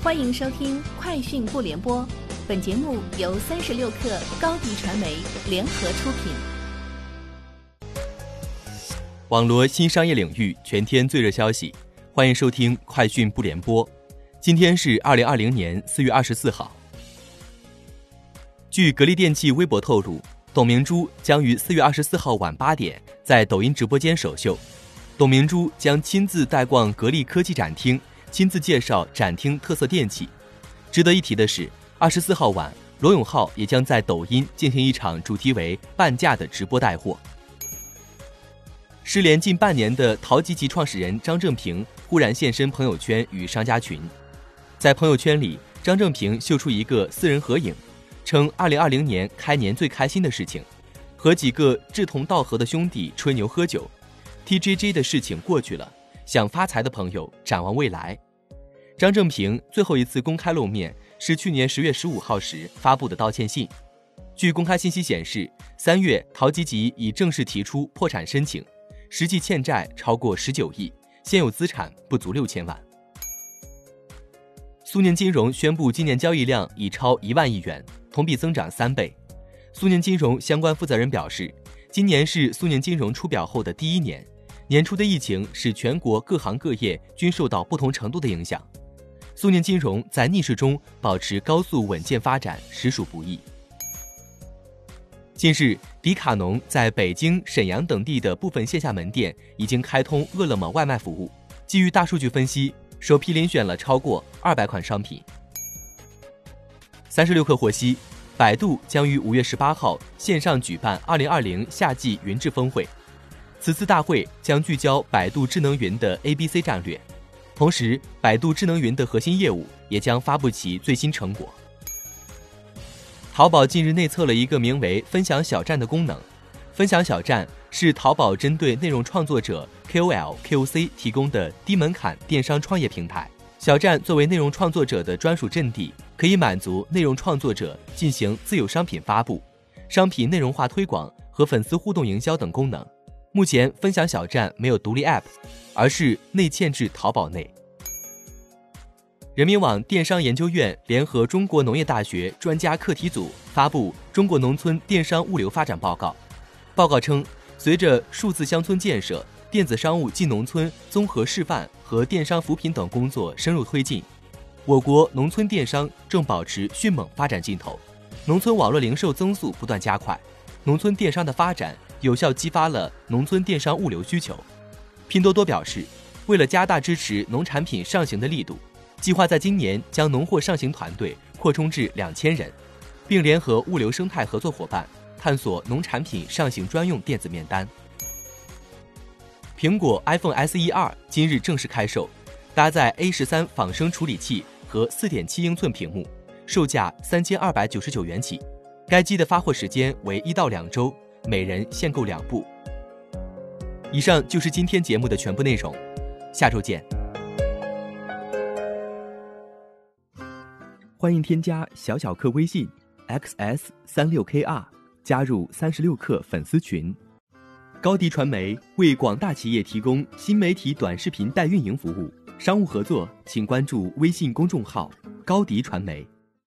欢迎收听《快讯不联播》，本节目由三十六克高低传媒联合出品。网罗新商业领域全天最热消息，欢迎收听《快讯不联播》。今天是二零二零年四月二十四号。据格力电器微博透露，董明珠将于四月二十四号晚八点在抖音直播间首秀。董明珠将亲自带逛格力科技展厅，亲自介绍展厅特色电器。值得一提的是，二十四号晚，罗永浩也将在抖音进行一场主题为“半价”的直播带货。失联近半年的淘吉吉创始人张正平忽然现身朋友圈与商家群，在朋友圈里，张正平秀出一个私人合影，称二零二零年开年最开心的事情，和几个志同道合的兄弟吹牛喝酒。TJJ 的事情过去了，想发财的朋友展望未来。张正平最后一次公开露面是去年十月十五号时发布的道歉信。据公开信息显示，三月陶吉吉已正式提出破产申请，实际欠债超过十九亿，现有资产不足六千万。苏宁金融宣布，今年交易量已超一万亿元，同比增长三倍。苏宁金融相关负责人表示，今年是苏宁金融出表后的第一年。年初的疫情使全国各行各业均受到不同程度的影响，苏宁金融在逆势中保持高速稳健发展，实属不易。近日，迪卡侬在北京、沈阳等地的部分线下门店已经开通饿了么外卖服务。基于大数据分析，首批遴选了超过二百款商品。三十六氪获悉，百度将于五月十八号线上举办二零二零夏季云智峰会。此次大会将聚焦百度智能云的 A、B、C 战略，同时，百度智能云的核心业务也将发布其最新成果。淘宝近日内测了一个名为“分享小站”的功能，“分享小站”是淘宝针对内容创作者 KOL、KOC 提供的低门槛电商创业平台。小站作为内容创作者的专属阵地，可以满足内容创作者进行自有商品发布、商品内容化推广和粉丝互动营销等功能。目前，分享小站没有独立 App，而是内嵌至淘宝内。人民网电商研究院联合中国农业大学专家课题组发布《中国农村电商物流发展报告》。报告称，随着数字乡村建设、电子商务进农村综合示范和电商扶贫等工作深入推进，我国农村电商正保持迅猛发展劲头，农村网络零售增速不断加快，农村电商的发展。有效激发了农村电商物流需求。拼多多表示，为了加大支持农产品上行的力度，计划在今年将农货上行团队扩充至两千人，并联合物流生态合作伙伴，探索农产品上行专用电子面单。苹果 iPhone SE 二今日正式开售，搭载 A 十三仿生处理器和四点七英寸屏幕，售价三千二百九十九元起。该机的发货时间为一到两周。每人限购两部。以上就是今天节目的全部内容，下周见。欢迎添加小小客微信 xs 三六 kr 加入三十六课粉丝群。高迪传媒为广大企业提供新媒体短视频代运营服务，商务合作请关注微信公众号高迪传媒。